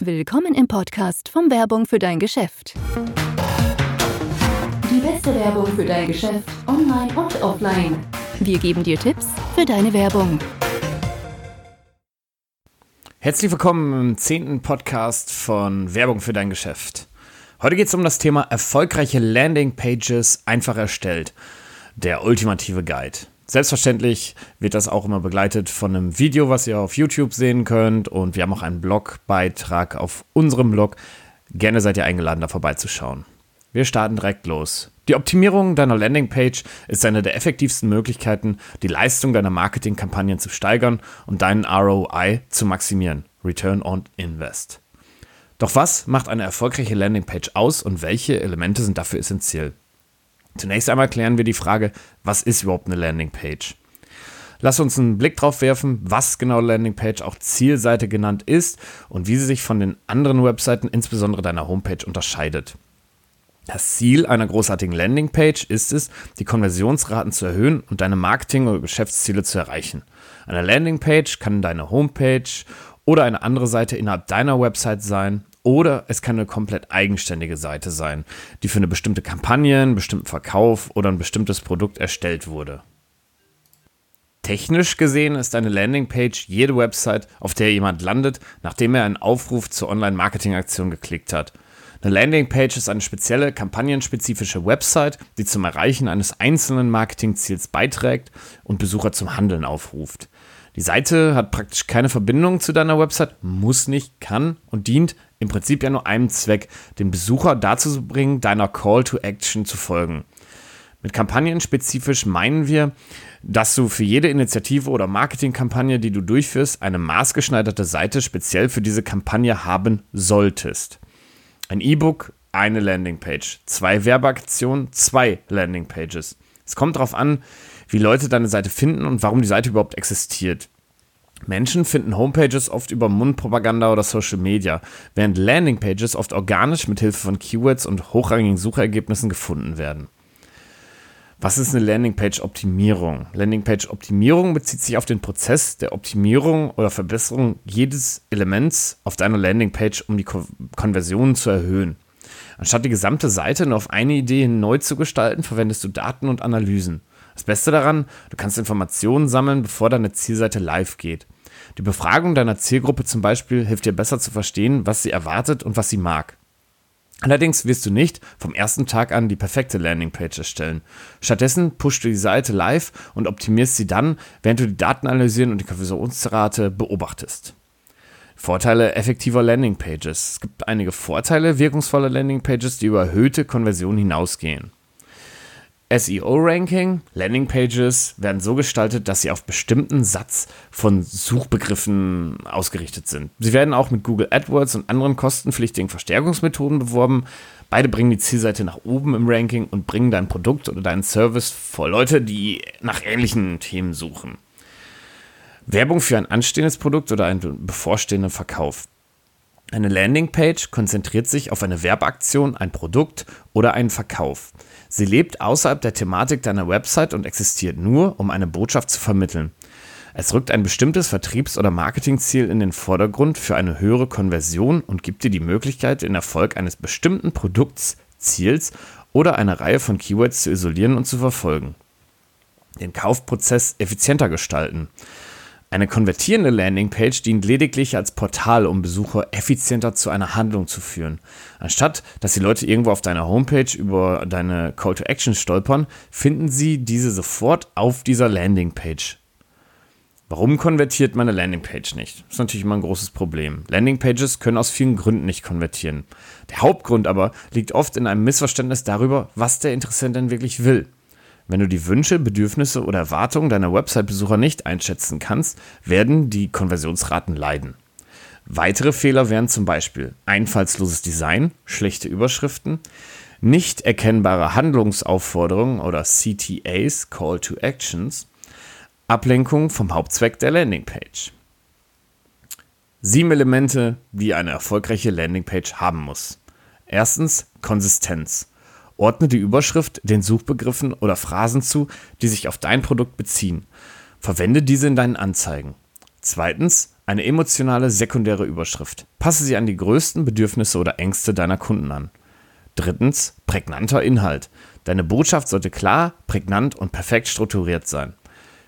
Willkommen im Podcast von Werbung für dein Geschäft. Die beste Werbung für dein Geschäft, online und offline. Wir geben dir Tipps für deine Werbung. Herzlich willkommen im zehnten Podcast von Werbung für dein Geschäft. Heute geht es um das Thema erfolgreiche Landingpages einfach erstellt. Der ultimative Guide. Selbstverständlich wird das auch immer begleitet von einem Video, was ihr auf YouTube sehen könnt. Und wir haben auch einen Blogbeitrag auf unserem Blog. Gerne seid ihr eingeladen, da vorbeizuschauen. Wir starten direkt los. Die Optimierung deiner Landingpage ist eine der effektivsten Möglichkeiten, die Leistung deiner Marketingkampagnen zu steigern und deinen ROI zu maximieren. Return on Invest. Doch was macht eine erfolgreiche Landingpage aus und welche Elemente sind dafür essentiell? Zunächst einmal klären wir die Frage, was ist überhaupt eine Landingpage? Lass uns einen Blick drauf werfen, was genau Landingpage auch Zielseite genannt ist und wie sie sich von den anderen Webseiten, insbesondere deiner Homepage, unterscheidet. Das Ziel einer großartigen Landingpage ist es, die Konversionsraten zu erhöhen und deine Marketing- oder Geschäftsziele zu erreichen. Eine Landingpage kann deine Homepage oder eine andere Seite innerhalb deiner Website sein oder es kann eine komplett eigenständige Seite sein, die für eine bestimmte Kampagne, einen bestimmten Verkauf oder ein bestimmtes Produkt erstellt wurde. Technisch gesehen ist eine Landingpage jede Website, auf der jemand landet, nachdem er einen Aufruf zur Online-Marketing-Aktion geklickt hat. Eine Landingpage ist eine spezielle, kampagnenspezifische Website, die zum Erreichen eines einzelnen Marketingziels beiträgt und Besucher zum Handeln aufruft. Die Seite hat praktisch keine Verbindung zu deiner Website, muss nicht, kann und dient im Prinzip ja nur einem Zweck, den Besucher dazu zu bringen, deiner Call to Action zu folgen. Mit Kampagnen spezifisch meinen wir, dass du für jede Initiative oder Marketingkampagne, die du durchführst, eine maßgeschneiderte Seite speziell für diese Kampagne haben solltest. Ein E-Book, eine Landingpage. Zwei Werbeaktionen, zwei Landingpages. Es kommt darauf an, wie Leute deine Seite finden und warum die Seite überhaupt existiert. Menschen finden Homepages oft über Mundpropaganda oder Social Media, während Landingpages oft organisch mit Hilfe von Keywords und hochrangigen Suchergebnissen gefunden werden. Was ist eine Landingpage-Optimierung? Landingpage-Optimierung bezieht sich auf den Prozess der Optimierung oder Verbesserung jedes Elements auf deiner Landingpage, um die Konversionen zu erhöhen. Anstatt die gesamte Seite nur auf eine Idee neu zu gestalten, verwendest du Daten und Analysen. Das Beste daran, du kannst Informationen sammeln, bevor deine Zielseite live geht. Die Befragung deiner Zielgruppe zum Beispiel hilft dir besser zu verstehen, was sie erwartet und was sie mag. Allerdings wirst du nicht vom ersten Tag an die perfekte Landingpage erstellen. Stattdessen pushst du die Seite live und optimierst sie dann, während du die Daten analysieren und die Konversionsrate beobachtest. Vorteile effektiver Landingpages. Es gibt einige Vorteile wirkungsvoller Landingpages, die über erhöhte Konversion hinausgehen. SEO-Ranking, Landingpages werden so gestaltet, dass sie auf bestimmten Satz von Suchbegriffen ausgerichtet sind. Sie werden auch mit Google AdWords und anderen kostenpflichtigen Verstärkungsmethoden beworben. Beide bringen die Zielseite nach oben im Ranking und bringen dein Produkt oder deinen Service vor Leute, die nach ähnlichen Themen suchen. Werbung für ein anstehendes Produkt oder einen bevorstehenden Verkauf. Eine Landingpage konzentriert sich auf eine Werbeaktion, ein Produkt oder einen Verkauf. Sie lebt außerhalb der Thematik deiner Website und existiert nur, um eine Botschaft zu vermitteln. Es rückt ein bestimmtes Vertriebs- oder Marketingziel in den Vordergrund für eine höhere Konversion und gibt dir die Möglichkeit, den Erfolg eines bestimmten Produkts, Ziels oder eine Reihe von Keywords zu isolieren und zu verfolgen. Den Kaufprozess effizienter gestalten. Eine konvertierende Landingpage dient lediglich als Portal, um Besucher effizienter zu einer Handlung zu führen. Anstatt dass die Leute irgendwo auf deiner Homepage über deine Call to Action stolpern, finden sie diese sofort auf dieser Landingpage. Warum konvertiert meine Landingpage nicht? Das ist natürlich immer ein großes Problem. Landingpages können aus vielen Gründen nicht konvertieren. Der Hauptgrund aber liegt oft in einem Missverständnis darüber, was der Interessent denn wirklich will. Wenn du die Wünsche, Bedürfnisse oder Erwartungen deiner Website-Besucher nicht einschätzen kannst, werden die Konversionsraten leiden. Weitere Fehler wären zum Beispiel einfallsloses Design, schlechte Überschriften, nicht erkennbare Handlungsaufforderungen oder CTAs, Call to Actions, Ablenkung vom Hauptzweck der Landingpage. Sieben Elemente, die eine erfolgreiche Landingpage haben muss. Erstens Konsistenz. Ordne die Überschrift den Suchbegriffen oder Phrasen zu, die sich auf dein Produkt beziehen. Verwende diese in deinen Anzeigen. Zweitens, Eine emotionale sekundäre Überschrift. Passe sie an die größten Bedürfnisse oder Ängste deiner Kunden an. Drittens, prägnanter Inhalt. Deine Botschaft sollte klar, prägnant und perfekt strukturiert sein.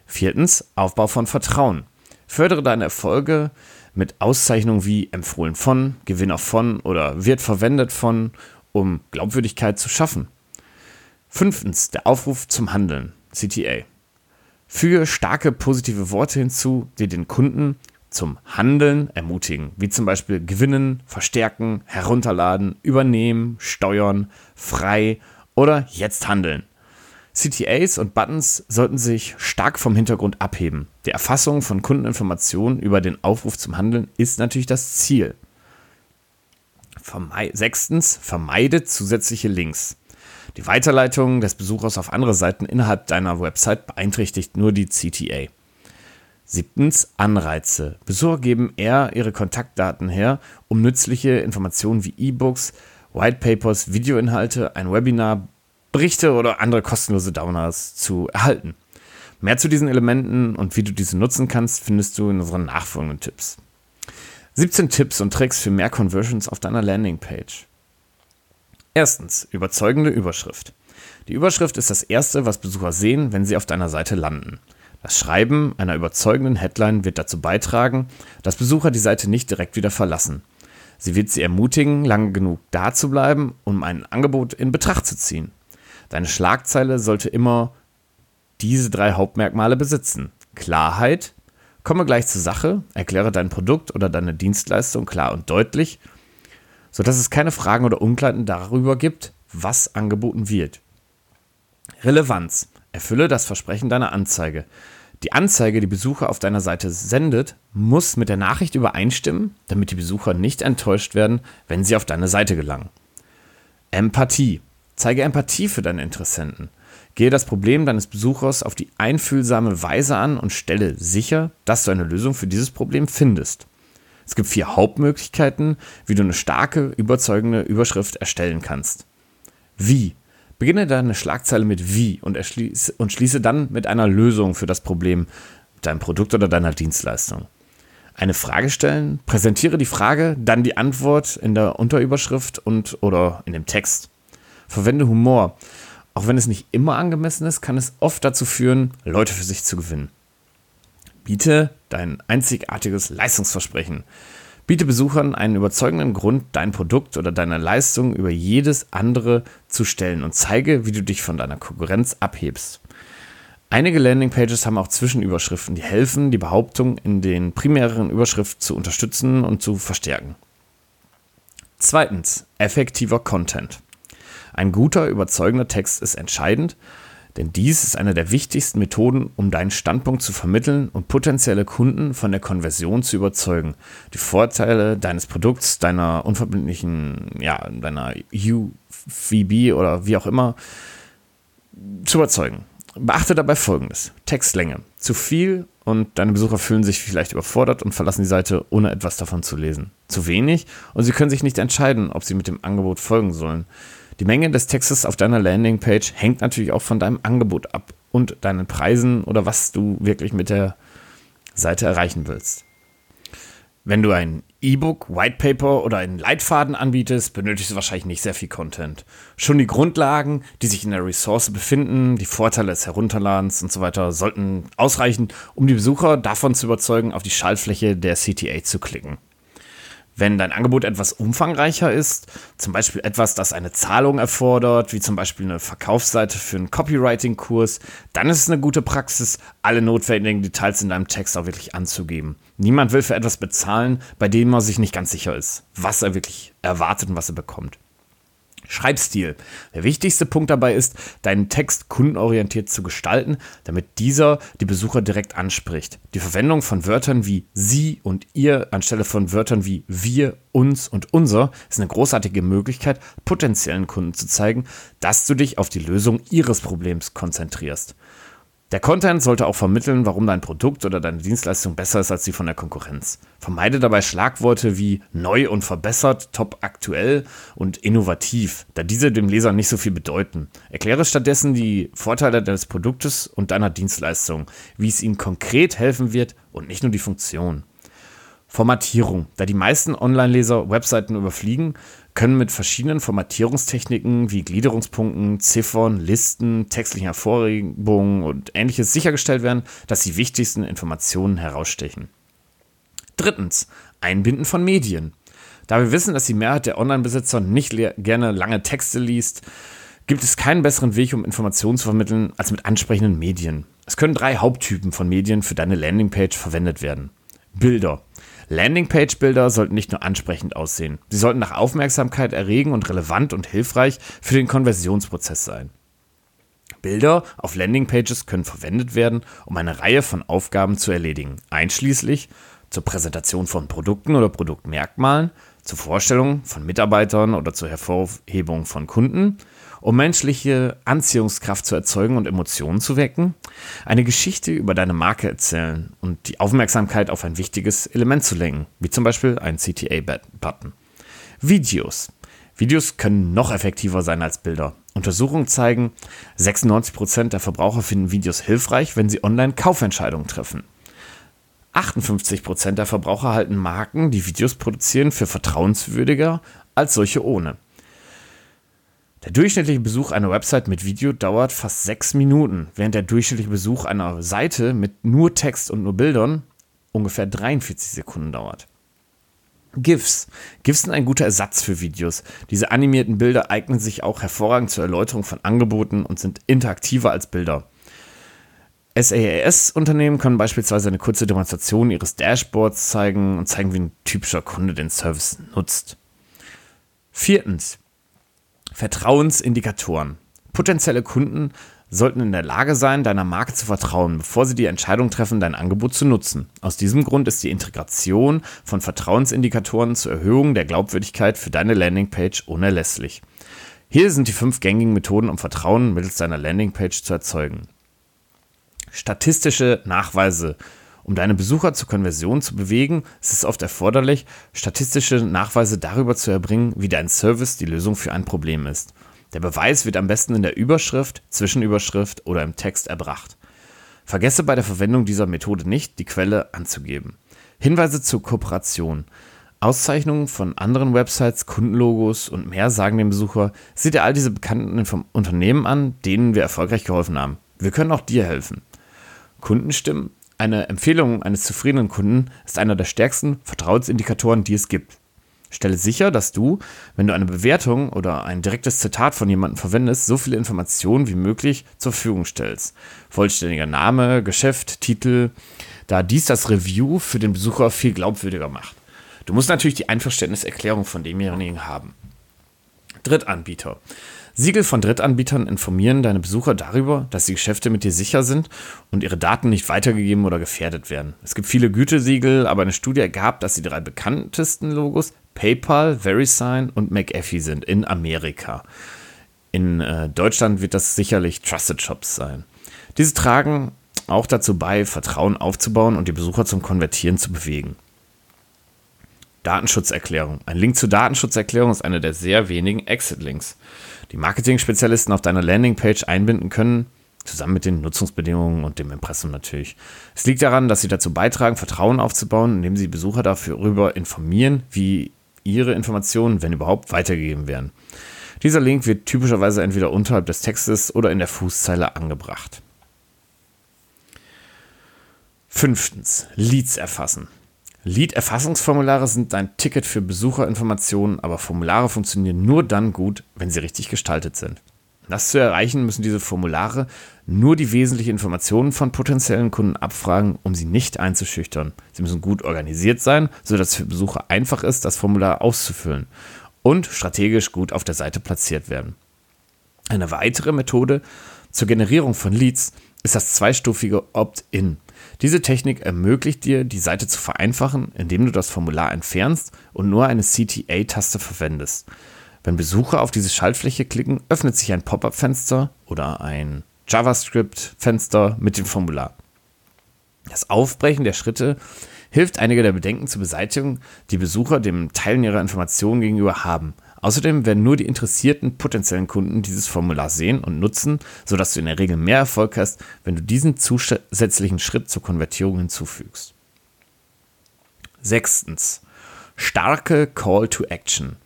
Viertens, Aufbau von Vertrauen. Fördere deine Erfolge mit Auszeichnungen wie empfohlen von, Gewinner von oder wird verwendet von, um Glaubwürdigkeit zu schaffen. Fünftens, der Aufruf zum Handeln, CTA. Füge starke positive Worte hinzu, die den Kunden zum Handeln ermutigen, wie zum Beispiel gewinnen, verstärken, herunterladen, übernehmen, steuern, frei oder jetzt handeln. CTAs und Buttons sollten sich stark vom Hintergrund abheben. Die Erfassung von Kundeninformationen über den Aufruf zum Handeln ist natürlich das Ziel. Vermei Sechstens, vermeide zusätzliche Links. Die Weiterleitung des Besuchers auf andere Seiten innerhalb deiner Website beeinträchtigt nur die CTA. Siebtens, Anreize. Besucher geben eher ihre Kontaktdaten her, um nützliche Informationen wie E-Books, Whitepapers, Videoinhalte, ein Webinar, Berichte oder andere kostenlose Downloads zu erhalten. Mehr zu diesen Elementen und wie du diese nutzen kannst, findest du in unseren nachfolgenden Tipps. 17 Tipps und Tricks für mehr Conversions auf deiner Landingpage. Erstens, überzeugende Überschrift. Die Überschrift ist das Erste, was Besucher sehen, wenn sie auf deiner Seite landen. Das Schreiben einer überzeugenden Headline wird dazu beitragen, dass Besucher die Seite nicht direkt wieder verlassen. Sie wird sie ermutigen, lange genug da zu bleiben, um ein Angebot in Betracht zu ziehen. Deine Schlagzeile sollte immer diese drei Hauptmerkmale besitzen. Klarheit, komme gleich zur Sache, erkläre dein Produkt oder deine Dienstleistung klar und deutlich, sodass es keine Fragen oder Unklarheiten darüber gibt, was angeboten wird. Relevanz, erfülle das Versprechen deiner Anzeige. Die Anzeige, die Besucher auf deiner Seite sendet, muss mit der Nachricht übereinstimmen, damit die Besucher nicht enttäuscht werden, wenn sie auf deine Seite gelangen. Empathie. Zeige Empathie für deine Interessenten. Gehe das Problem deines Besuchers auf die einfühlsame Weise an und stelle sicher, dass du eine Lösung für dieses Problem findest. Es gibt vier Hauptmöglichkeiten, wie du eine starke, überzeugende Überschrift erstellen kannst. Wie? Beginne deine Schlagzeile mit Wie und, und schließe dann mit einer Lösung für das Problem deinem Produkt oder deiner Dienstleistung. Eine Frage stellen, präsentiere die Frage, dann die Antwort in der Unterüberschrift und oder in dem Text. Verwende Humor. Auch wenn es nicht immer angemessen ist, kann es oft dazu führen, Leute für sich zu gewinnen. Biete dein einzigartiges Leistungsversprechen. Biete Besuchern einen überzeugenden Grund, dein Produkt oder deine Leistung über jedes andere zu stellen und zeige, wie du dich von deiner Konkurrenz abhebst. Einige Landingpages haben auch Zwischenüberschriften, die helfen, die Behauptung in den primären Überschriften zu unterstützen und zu verstärken. Zweitens, effektiver Content. Ein guter, überzeugender Text ist entscheidend, denn dies ist eine der wichtigsten Methoden, um deinen Standpunkt zu vermitteln und potenzielle Kunden von der Konversion zu überzeugen. Die Vorteile deines Produkts, deiner unverbindlichen, ja, deiner UVB oder wie auch immer zu überzeugen. Beachte dabei folgendes: Textlänge. Zu viel und deine Besucher fühlen sich vielleicht überfordert und verlassen die Seite, ohne etwas davon zu lesen. Zu wenig und sie können sich nicht entscheiden, ob sie mit dem Angebot folgen sollen. Die Menge des Textes auf deiner Landingpage hängt natürlich auch von deinem Angebot ab und deinen Preisen oder was du wirklich mit der Seite erreichen willst. Wenn du ein E-Book, White Paper oder einen Leitfaden anbietest, benötigst du wahrscheinlich nicht sehr viel Content. Schon die Grundlagen, die sich in der Ressource befinden, die Vorteile des Herunterladens und so weiter, sollten ausreichen, um die Besucher davon zu überzeugen, auf die Schaltfläche der CTA zu klicken. Wenn dein Angebot etwas umfangreicher ist, zum Beispiel etwas, das eine Zahlung erfordert, wie zum Beispiel eine Verkaufsseite für einen Copywriting-Kurs, dann ist es eine gute Praxis, alle notwendigen Details in deinem Text auch wirklich anzugeben. Niemand will für etwas bezahlen, bei dem er sich nicht ganz sicher ist, was er wirklich erwartet und was er bekommt. Schreibstil. Der wichtigste Punkt dabei ist, deinen Text kundenorientiert zu gestalten, damit dieser die Besucher direkt anspricht. Die Verwendung von Wörtern wie sie und ihr anstelle von Wörtern wie wir, uns und unser ist eine großartige Möglichkeit, potenziellen Kunden zu zeigen, dass du dich auf die Lösung ihres Problems konzentrierst. Der Content sollte auch vermitteln, warum dein Produkt oder deine Dienstleistung besser ist als die von der Konkurrenz. Vermeide dabei Schlagworte wie neu und verbessert, top aktuell und innovativ, da diese dem Leser nicht so viel bedeuten. Erkläre stattdessen die Vorteile deines Produktes und deiner Dienstleistung, wie es ihnen konkret helfen wird und nicht nur die Funktion. Formatierung. Da die meisten Online-Leser Webseiten überfliegen, können mit verschiedenen Formatierungstechniken wie Gliederungspunkten, Ziffern, Listen, textlichen Hervorhebungen und ähnliches sichergestellt werden, dass die wichtigsten Informationen herausstechen. Drittens, Einbinden von Medien. Da wir wissen, dass die Mehrheit der Online-Besitzer nicht gerne lange Texte liest, gibt es keinen besseren Weg, um Informationen zu vermitteln, als mit ansprechenden Medien. Es können drei Haupttypen von Medien für deine Landingpage verwendet werden. Bilder. Landingpage-Bilder sollten nicht nur ansprechend aussehen, sie sollten nach Aufmerksamkeit erregen und relevant und hilfreich für den Konversionsprozess sein. Bilder auf Landingpages können verwendet werden, um eine Reihe von Aufgaben zu erledigen, einschließlich zur Präsentation von Produkten oder Produktmerkmalen, zur Vorstellung von Mitarbeitern oder zur Hervorhebung von Kunden, um menschliche Anziehungskraft zu erzeugen und Emotionen zu wecken, eine Geschichte über deine Marke erzählen und die Aufmerksamkeit auf ein wichtiges Element zu lenken, wie zum Beispiel ein CTA-Button. Videos. Videos können noch effektiver sein als Bilder. Untersuchungen zeigen, 96% der Verbraucher finden Videos hilfreich, wenn sie online Kaufentscheidungen treffen. 58% der Verbraucher halten Marken, die Videos produzieren, für vertrauenswürdiger als solche ohne. Der durchschnittliche Besuch einer Website mit Video dauert fast sechs Minuten, während der durchschnittliche Besuch einer Seite mit nur Text und nur Bildern ungefähr 43 Sekunden dauert. GIFs. GIFs sind ein guter Ersatz für Videos. Diese animierten Bilder eignen sich auch hervorragend zur Erläuterung von Angeboten und sind interaktiver als Bilder. SaaS-Unternehmen können beispielsweise eine kurze Demonstration ihres Dashboards zeigen und zeigen, wie ein typischer Kunde den Service nutzt. Viertens. Vertrauensindikatoren. Potenzielle Kunden sollten in der Lage sein, deiner Marke zu vertrauen, bevor sie die Entscheidung treffen, dein Angebot zu nutzen. Aus diesem Grund ist die Integration von Vertrauensindikatoren zur Erhöhung der Glaubwürdigkeit für deine Landingpage unerlässlich. Hier sind die fünf gängigen Methoden, um Vertrauen mittels deiner Landingpage zu erzeugen. Statistische Nachweise um deine Besucher zur Konversion zu bewegen, ist es oft erforderlich, statistische Nachweise darüber zu erbringen, wie dein Service die Lösung für ein Problem ist. Der Beweis wird am besten in der Überschrift, Zwischenüberschrift oder im Text erbracht. Vergesse bei der Verwendung dieser Methode nicht, die Quelle anzugeben. Hinweise zur Kooperation. Auszeichnungen von anderen Websites, Kundenlogos und mehr sagen dem Besucher, sieh dir all diese bekannten Unternehmen an, denen wir erfolgreich geholfen haben. Wir können auch dir helfen. Kundenstimmen eine Empfehlung eines zufriedenen Kunden ist einer der stärksten Vertrauensindikatoren, die es gibt. Stelle sicher, dass du, wenn du eine Bewertung oder ein direktes Zitat von jemandem verwendest, so viele Informationen wie möglich zur Verfügung stellst. Vollständiger Name, Geschäft, Titel, da dies das Review für den Besucher viel glaubwürdiger macht. Du musst natürlich die Einverständniserklärung von demjenigen haben. Drittanbieter. Siegel von Drittanbietern informieren deine Besucher darüber, dass die Geschäfte mit dir sicher sind und ihre Daten nicht weitergegeben oder gefährdet werden. Es gibt viele Gütesiegel, aber eine Studie ergab, dass die drei bekanntesten Logos PayPal, VeriSign und McAfee sind in Amerika. In äh, Deutschland wird das sicherlich Trusted Shops sein. Diese tragen auch dazu bei, Vertrauen aufzubauen und die Besucher zum Konvertieren zu bewegen. Datenschutzerklärung. Ein Link zur Datenschutzerklärung ist einer der sehr wenigen Exit-Links die Marketing-Spezialisten auf deiner Landingpage einbinden können, zusammen mit den Nutzungsbedingungen und dem Impressum natürlich. Es liegt daran, dass sie dazu beitragen, Vertrauen aufzubauen, indem sie Besucher darüber informieren, wie ihre Informationen, wenn überhaupt, weitergegeben werden. Dieser Link wird typischerweise entweder unterhalb des Textes oder in der Fußzeile angebracht. Fünftens, Leads erfassen. Lead-Erfassungsformulare sind ein Ticket für Besucherinformationen, aber Formulare funktionieren nur dann gut, wenn sie richtig gestaltet sind. Um das zu erreichen, müssen diese Formulare nur die wesentlichen Informationen von potenziellen Kunden abfragen, um sie nicht einzuschüchtern. Sie müssen gut organisiert sein, sodass es für Besucher einfach ist, das Formular auszufüllen und strategisch gut auf der Seite platziert werden. Eine weitere Methode zur Generierung von Leads ist das zweistufige Opt-in. Diese Technik ermöglicht dir, die Seite zu vereinfachen, indem du das Formular entfernst und nur eine CTA-Taste verwendest. Wenn Besucher auf diese Schaltfläche klicken, öffnet sich ein Pop-up-Fenster oder ein JavaScript-Fenster mit dem Formular. Das Aufbrechen der Schritte hilft, einige der Bedenken zu beseitigen, die Besucher dem Teilen ihrer Informationen gegenüber haben. Außerdem werden nur die interessierten potenziellen Kunden dieses Formular sehen und nutzen, sodass du in der Regel mehr Erfolg hast, wenn du diesen zusätzlichen Schritt zur Konvertierung hinzufügst. Sechstens, starke Call to Action.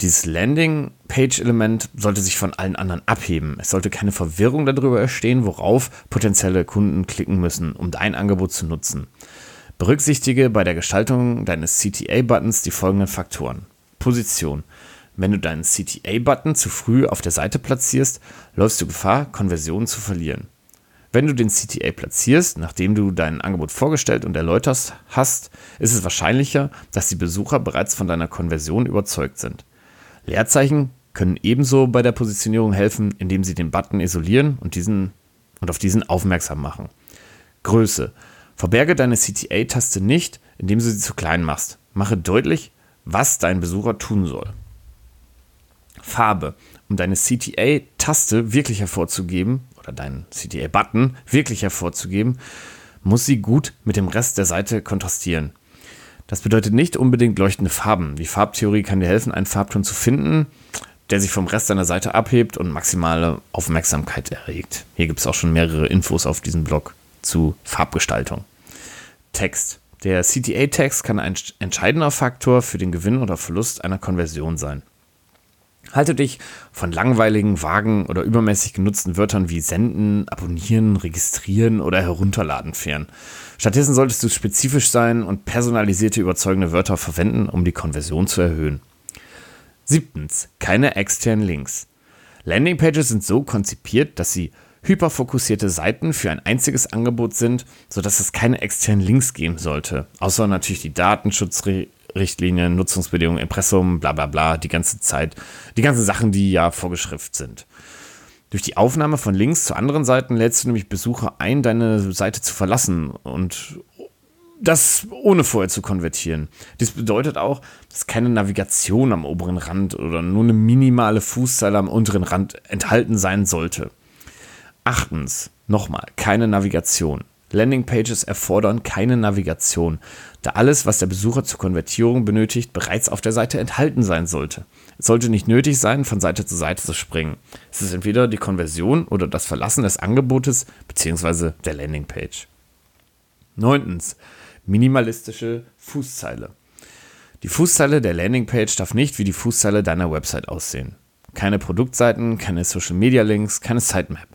Dieses Landing-Page-Element sollte sich von allen anderen abheben. Es sollte keine Verwirrung darüber entstehen, worauf potenzielle Kunden klicken müssen, um dein Angebot zu nutzen. Berücksichtige bei der Gestaltung deines CTA-Buttons die folgenden Faktoren. Position. Wenn du deinen CTA-Button zu früh auf der Seite platzierst, läufst du Gefahr, Konversionen zu verlieren. Wenn du den CTA platzierst, nachdem du dein Angebot vorgestellt und erläutert hast, ist es wahrscheinlicher, dass die Besucher bereits von deiner Konversion überzeugt sind. Leerzeichen können ebenso bei der Positionierung helfen, indem sie den Button isolieren und, diesen, und auf diesen aufmerksam machen. Größe. Verberge deine CTA-Taste nicht, indem du sie zu klein machst. Mache deutlich, was dein Besucher tun soll. Farbe. Um deine CTA-Taste wirklich hervorzugeben, oder deinen CTA-Button wirklich hervorzugeben, muss sie gut mit dem Rest der Seite kontrastieren. Das bedeutet nicht unbedingt leuchtende Farben. Die Farbtheorie kann dir helfen, einen Farbton zu finden, der sich vom Rest deiner Seite abhebt und maximale Aufmerksamkeit erregt. Hier gibt es auch schon mehrere Infos auf diesem Blog zu Farbgestaltung. Text. Der CTA-Text kann ein entscheidender Faktor für den Gewinn oder Verlust einer Konversion sein. Halte dich von langweiligen, vagen oder übermäßig genutzten Wörtern wie senden, abonnieren, registrieren oder herunterladen fern. Stattdessen solltest du spezifisch sein und personalisierte überzeugende Wörter verwenden, um die Konversion zu erhöhen. Siebtens, keine externen Links. Landingpages sind so konzipiert, dass sie hyperfokussierte Seiten für ein einziges Angebot sind, sodass es keine externen Links geben sollte, außer natürlich die Datenschutzregeln Richtlinien, Nutzungsbedingungen, Impressum, bla bla bla, die ganze Zeit, die ganzen Sachen, die ja vorgeschrift sind. Durch die Aufnahme von Links zu anderen Seiten lädst du nämlich Besucher ein, deine Seite zu verlassen und das ohne vorher zu konvertieren. Dies bedeutet auch, dass keine Navigation am oberen Rand oder nur eine minimale Fußzeile am unteren Rand enthalten sein sollte. Achtens, nochmal, keine Navigation. Landingpages erfordern keine Navigation, da alles, was der Besucher zur Konvertierung benötigt, bereits auf der Seite enthalten sein sollte. Es sollte nicht nötig sein, von Seite zu Seite zu springen. Es ist entweder die Konversion oder das Verlassen des Angebotes bzw. der Landingpage. Neuntens, minimalistische Fußzeile. Die Fußzeile der Landingpage darf nicht wie die Fußzeile deiner Website aussehen. Keine Produktseiten, keine Social Media Links, keine Sitemap.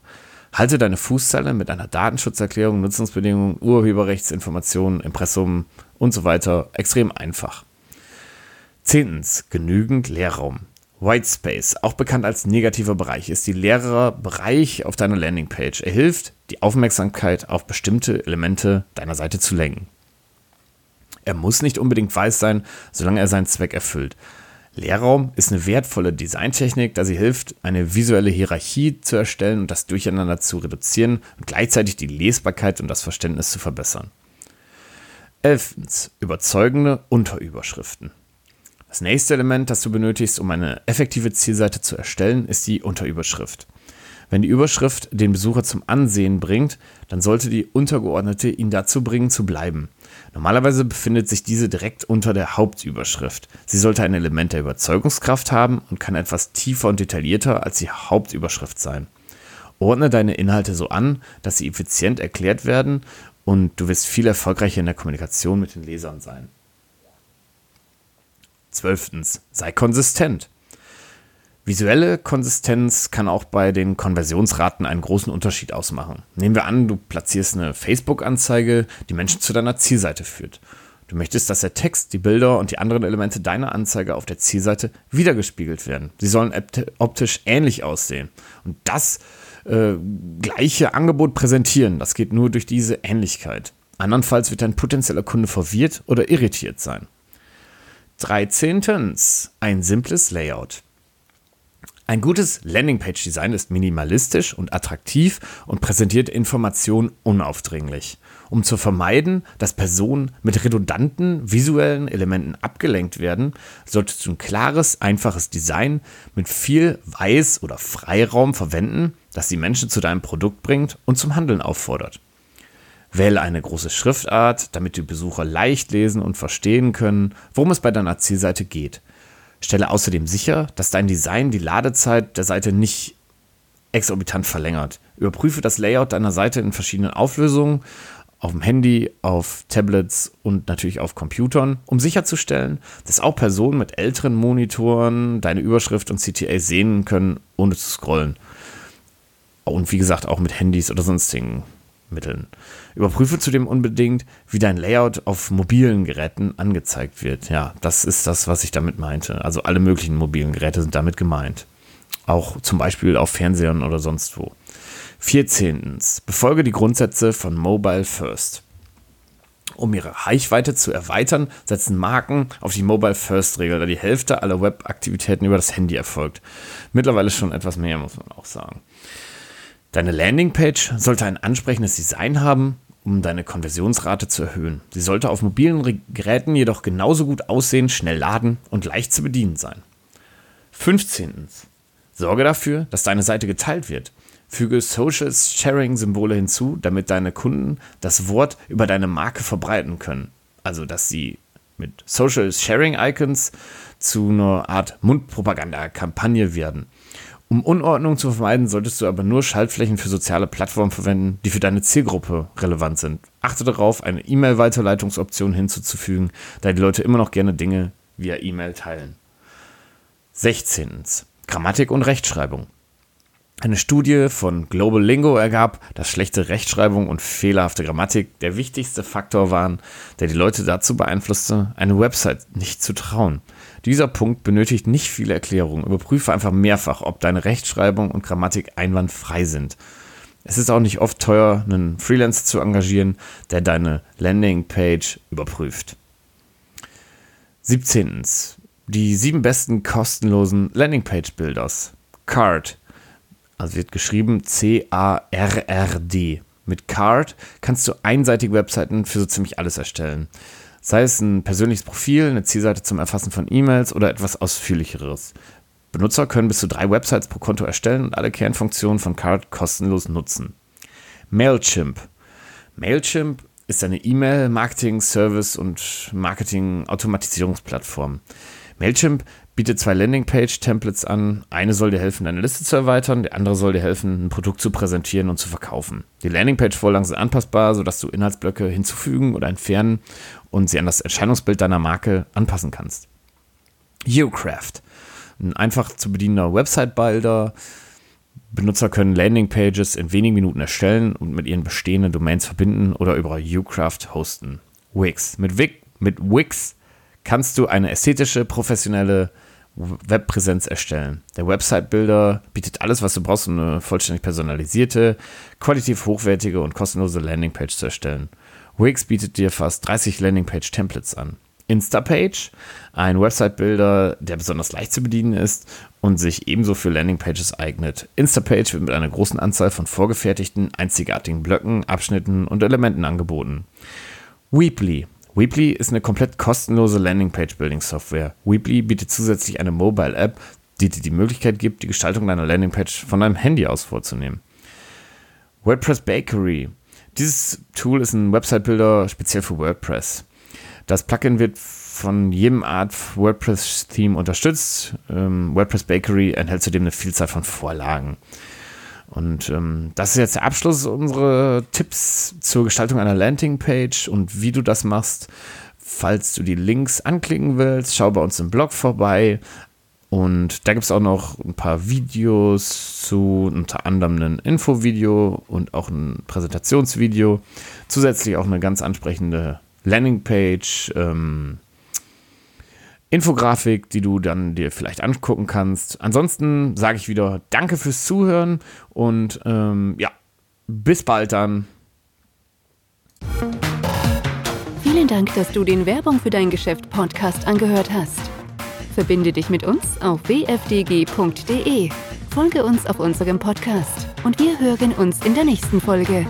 Halte deine Fußzeile mit einer Datenschutzerklärung, Nutzungsbedingungen, Urheberrechtsinformationen, Impressum und so weiter extrem einfach. Zehntens, genügend Leerraum. Whitespace, auch bekannt als negativer Bereich, ist die leere Bereich auf deiner Landingpage. Er hilft, die Aufmerksamkeit auf bestimmte Elemente deiner Seite zu lenken. Er muss nicht unbedingt weiß sein, solange er seinen Zweck erfüllt. Leerraum ist eine wertvolle Designtechnik, da sie hilft, eine visuelle Hierarchie zu erstellen und das Durcheinander zu reduzieren und gleichzeitig die Lesbarkeit und das Verständnis zu verbessern. Elftens, überzeugende Unterüberschriften. Das nächste Element, das du benötigst, um eine effektive Zielseite zu erstellen, ist die Unterüberschrift. Wenn die Überschrift den Besucher zum Ansehen bringt, dann sollte die untergeordnete ihn dazu bringen zu bleiben. Normalerweise befindet sich diese direkt unter der Hauptüberschrift. Sie sollte ein Element der Überzeugungskraft haben und kann etwas tiefer und detaillierter als die Hauptüberschrift sein. Ordne deine Inhalte so an, dass sie effizient erklärt werden und du wirst viel erfolgreicher in der Kommunikation mit den Lesern sein. Zwölftens, sei konsistent. Visuelle Konsistenz kann auch bei den Konversionsraten einen großen Unterschied ausmachen. Nehmen wir an, du platzierst eine Facebook-Anzeige, die Menschen zu deiner Zielseite führt. Du möchtest, dass der Text, die Bilder und die anderen Elemente deiner Anzeige auf der Zielseite wiedergespiegelt werden. Sie sollen optisch ähnlich aussehen. Und das äh, gleiche Angebot präsentieren, das geht nur durch diese Ähnlichkeit. Andernfalls wird dein potenzieller Kunde verwirrt oder irritiert sein. 13. Ein simples Layout. Ein gutes Landingpage-Design ist minimalistisch und attraktiv und präsentiert Informationen unaufdringlich. Um zu vermeiden, dass Personen mit redundanten visuellen Elementen abgelenkt werden, solltest du ein klares, einfaches Design mit viel Weiß- oder Freiraum verwenden, das die Menschen zu deinem Produkt bringt und zum Handeln auffordert. Wähle eine große Schriftart, damit die Besucher leicht lesen und verstehen können, worum es bei deiner Zielseite geht – Stelle außerdem sicher, dass dein Design die Ladezeit der Seite nicht exorbitant verlängert. Überprüfe das Layout deiner Seite in verschiedenen Auflösungen, auf dem Handy, auf Tablets und natürlich auf Computern, um sicherzustellen, dass auch Personen mit älteren Monitoren deine Überschrift und CTA sehen können, ohne zu scrollen. Und wie gesagt, auch mit Handys oder sonstigen Mitteln. Überprüfe zudem unbedingt, wie dein Layout auf mobilen Geräten angezeigt wird. Ja, das ist das, was ich damit meinte. Also alle möglichen mobilen Geräte sind damit gemeint. Auch zum Beispiel auf Fernsehern oder sonst wo. 14. Befolge die Grundsätze von Mobile First. Um ihre Reichweite zu erweitern, setzen Marken auf die Mobile First Regel, da die Hälfte aller Webaktivitäten über das Handy erfolgt. Mittlerweile schon etwas mehr, muss man auch sagen. Deine Landingpage sollte ein ansprechendes Design haben, um deine Konversionsrate zu erhöhen. Sie sollte auf mobilen Geräten jedoch genauso gut aussehen, schnell laden und leicht zu bedienen sein. 15. Sorge dafür, dass deine Seite geteilt wird. Füge Social Sharing Symbole hinzu, damit deine Kunden das Wort über deine Marke verbreiten können. Also, dass sie mit Social Sharing Icons zu einer Art Mundpropaganda-Kampagne werden. Um Unordnung zu vermeiden, solltest du aber nur Schaltflächen für soziale Plattformen verwenden, die für deine Zielgruppe relevant sind. Achte darauf, eine E-Mail-Weiterleitungsoption hinzuzufügen, da die Leute immer noch gerne Dinge via E-Mail teilen. 16. Grammatik und Rechtschreibung. Eine Studie von Global Lingo ergab, dass schlechte Rechtschreibung und fehlerhafte Grammatik der wichtigste Faktor waren, der die Leute dazu beeinflusste, eine Website nicht zu trauen. Dieser Punkt benötigt nicht viele Erklärungen. Überprüfe einfach mehrfach, ob deine Rechtschreibung und Grammatik einwandfrei sind. Es ist auch nicht oft teuer, einen Freelancer zu engagieren, der deine Landingpage überprüft. 17. Die sieben besten kostenlosen Landingpage-Builders. Card also wird geschrieben C-A-R-R-D. Mit Card kannst du einseitige Webseiten für so ziemlich alles erstellen. Sei es ein persönliches Profil, eine Zielseite zum Erfassen von E-Mails oder etwas ausführlicheres. Benutzer können bis zu drei Websites pro Konto erstellen und alle Kernfunktionen von Card kostenlos nutzen. Mailchimp. Mailchimp ist eine E-Mail, Marketing, Service und Marketing-Automatisierungsplattform. Mailchimp bietet zwei Landingpage-Templates an. Eine soll dir helfen, deine Liste zu erweitern, die andere soll dir helfen, ein Produkt zu präsentieren und zu verkaufen. Die Landingpage-Vorlagen sind anpassbar, sodass du Inhaltsblöcke hinzufügen oder entfernen und sie an das Erscheinungsbild deiner Marke anpassen kannst. Ucraft, ein einfach zu bedienender Website-Builder. Benutzer können Landingpages in wenigen Minuten erstellen und mit ihren bestehenden Domains verbinden oder über Ucraft hosten. Wix. Mit, Wix, mit Wix kannst du eine ästhetische, professionelle Webpräsenz erstellen. Der Website-Builder bietet alles, was du brauchst, um eine vollständig personalisierte, qualitativ hochwertige und kostenlose Landingpage zu erstellen. Wix bietet dir fast 30 Landingpage-Templates an. Instapage, ein Website-Builder, der besonders leicht zu bedienen ist und sich ebenso für Landingpages eignet. Instapage wird mit einer großen Anzahl von vorgefertigten, einzigartigen Blöcken, Abschnitten und Elementen angeboten. Weebly, Weebly ist eine komplett kostenlose Landingpage-Building-Software. Weebly bietet zusätzlich eine Mobile-App, die dir die Möglichkeit gibt, die Gestaltung deiner Landingpage von deinem Handy aus vorzunehmen. WordPress Bakery. Dieses Tool ist ein Website-Builder speziell für WordPress. Das Plugin wird von jedem Art WordPress-Theme unterstützt. Ähm, WordPress Bakery enthält zudem eine Vielzahl von Vorlagen. Und ähm, das ist jetzt der Abschluss unserer Tipps zur Gestaltung einer Landingpage und wie du das machst. Falls du die Links anklicken willst, schau bei uns im Blog vorbei. Und da gibt es auch noch ein paar Videos zu, unter anderem ein Infovideo und auch ein Präsentationsvideo. Zusätzlich auch eine ganz ansprechende Landingpage, ähm, Infografik, die du dann dir vielleicht angucken kannst. Ansonsten sage ich wieder Danke fürs Zuhören und ähm, ja, bis bald dann. Vielen Dank, dass du den Werbung für dein Geschäft Podcast angehört hast. Verbinde dich mit uns auf wfdg.de. Folge uns auf unserem Podcast und wir hören uns in der nächsten Folge.